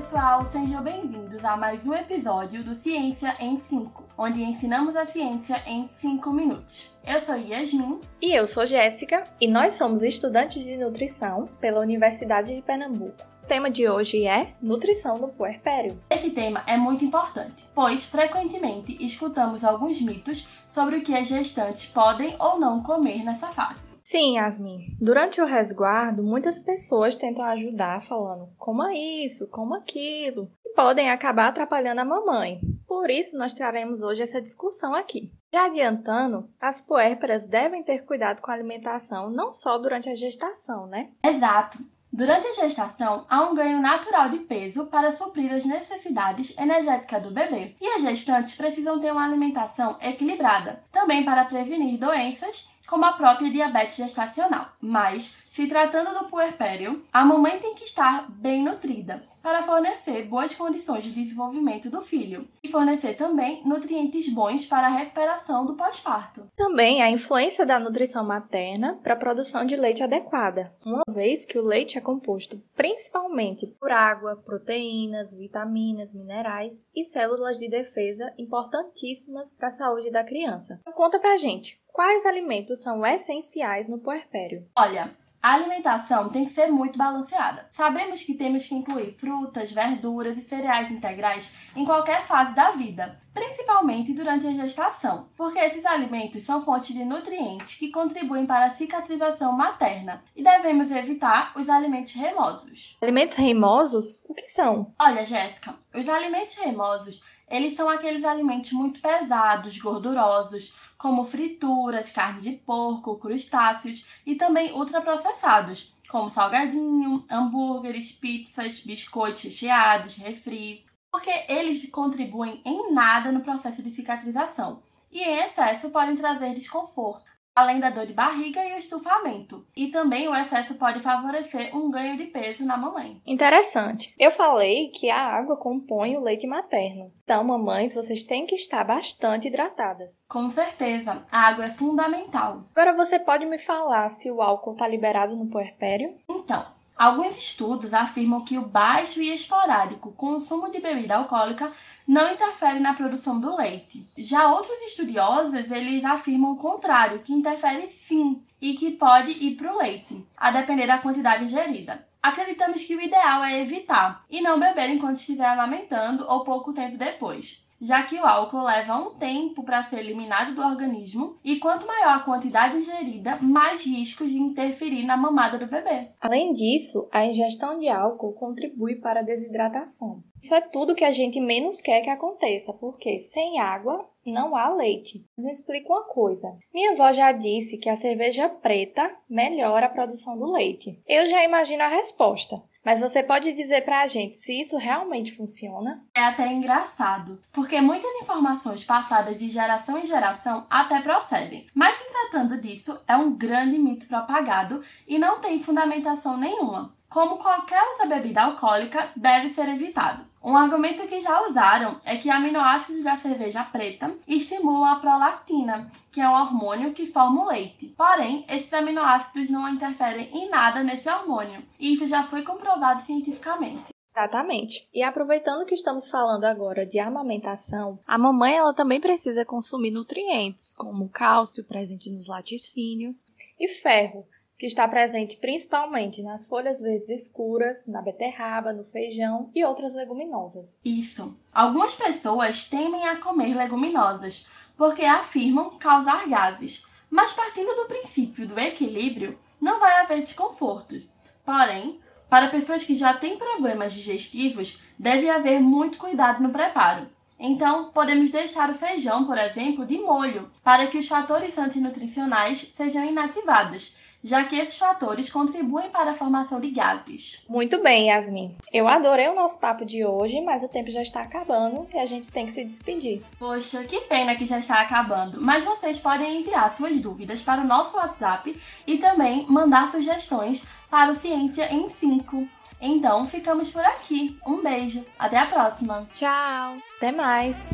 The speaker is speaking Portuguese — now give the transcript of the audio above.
pessoal, sejam bem-vindos a mais um episódio do Ciência em 5, onde ensinamos a ciência em 5 minutos. Eu sou Yasmin. E eu sou Jéssica, e nós somos estudantes de nutrição pela Universidade de Pernambuco. O tema de hoje é nutrição no puerpério. Esse tema é muito importante, pois frequentemente escutamos alguns mitos sobre o que as gestantes podem ou não comer nessa fase. Sim, Yasmin. Durante o resguardo, muitas pessoas tentam ajudar falando coma isso, coma aquilo, e podem acabar atrapalhando a mamãe. Por isso, nós traremos hoje essa discussão aqui. Já adiantando, as puérperas devem ter cuidado com a alimentação não só durante a gestação, né? Exato. Durante a gestação, há um ganho natural de peso para suprir as necessidades energéticas do bebê, e as gestantes precisam ter uma alimentação equilibrada, também para prevenir doenças como a própria diabetes gestacional. Mas, se tratando do puerpério, a mamãe tem que estar bem nutrida para fornecer boas condições de desenvolvimento do filho e fornecer também nutrientes bons para a recuperação do pós-parto. Também a influência da nutrição materna para a produção de leite adequada, uma vez que o leite é composto principalmente por água, proteínas, vitaminas, minerais e células de defesa importantíssimas para a saúde da criança. Então, conta pra gente, quais alimentos são essenciais no puerpério? Olha, a alimentação tem que ser muito balanceada. Sabemos que temos que incluir frutas, verduras e cereais integrais em qualquer fase da vida, principalmente durante a gestação, porque esses alimentos são fontes de nutrientes que contribuem para a cicatrização materna e devemos evitar os alimentos remosos. Alimentos remosos? O que são? Olha, Jéssica, os alimentos remosos eles são aqueles alimentos muito pesados, gordurosos, como frituras, carne de porco, crustáceos e também ultraprocessados, como salgadinho, hambúrgueres, pizzas, biscoitos recheados, refri, porque eles contribuem em nada no processo de cicatrização. E em excesso podem trazer desconforto, além da dor de barriga e o estufamento. E também o excesso pode favorecer um ganho de peso na mamãe. Interessante. Eu falei que a água compõe o leite materno. Então, mamães, vocês têm que estar bastante hidratadas. Com certeza, a água é fundamental. Agora você pode me falar se o álcool está liberado no puerpério? Então, Alguns estudos afirmam que o baixo e esporádico consumo de bebida alcoólica não interfere na produção do leite. Já outros estudiosos, eles afirmam o contrário, que interfere sim e que pode ir para o leite, a depender da quantidade ingerida. Acreditamos que o ideal é evitar e não beber enquanto estiver amamentando ou pouco tempo depois já que o álcool leva um tempo para ser eliminado do organismo e quanto maior a quantidade ingerida, mais riscos de interferir na mamada do bebê. Além disso, a ingestão de álcool contribui para a desidratação. Isso é tudo que a gente menos quer que aconteça, porque sem água não há leite. Me explica uma coisa. Minha avó já disse que a cerveja preta melhora a produção do leite. Eu já imagino a resposta. Mas você pode dizer pra gente se isso realmente funciona? É até engraçado, porque muitas informações passadas de geração em geração até procedem. Mas se tratando disso, é um grande mito propagado e não tem fundamentação nenhuma. Como qualquer outra bebida alcoólica, deve ser evitado. Um argumento que já usaram é que aminoácidos da cerveja preta estimulam a prolactina, que é um hormônio que forma o leite. Porém, esses aminoácidos não interferem em nada nesse hormônio, e isso já foi comprovado cientificamente. Exatamente. E aproveitando que estamos falando agora de amamentação, a mamãe ela também precisa consumir nutrientes, como cálcio presente nos laticínios e ferro, que está presente principalmente nas folhas verdes escuras, na beterraba, no feijão e outras leguminosas. Isso. Algumas pessoas temem a comer leguminosas porque afirmam causar gases, mas partindo do princípio do equilíbrio, não vai haver desconforto. Porém, para pessoas que já têm problemas digestivos, deve haver muito cuidado no preparo. Então, podemos deixar o feijão, por exemplo, de molho, para que os fatores antinutricionais sejam inativados já que esses fatores contribuem para a formação de gases. Muito bem, Yasmin. Eu adorei o nosso papo de hoje, mas o tempo já está acabando e a gente tem que se despedir. Poxa, que pena que já está acabando, mas vocês podem enviar suas dúvidas para o nosso WhatsApp e também mandar sugestões para o Ciência em 5. Então, ficamos por aqui. Um beijo. Até a próxima. Tchau. Até mais.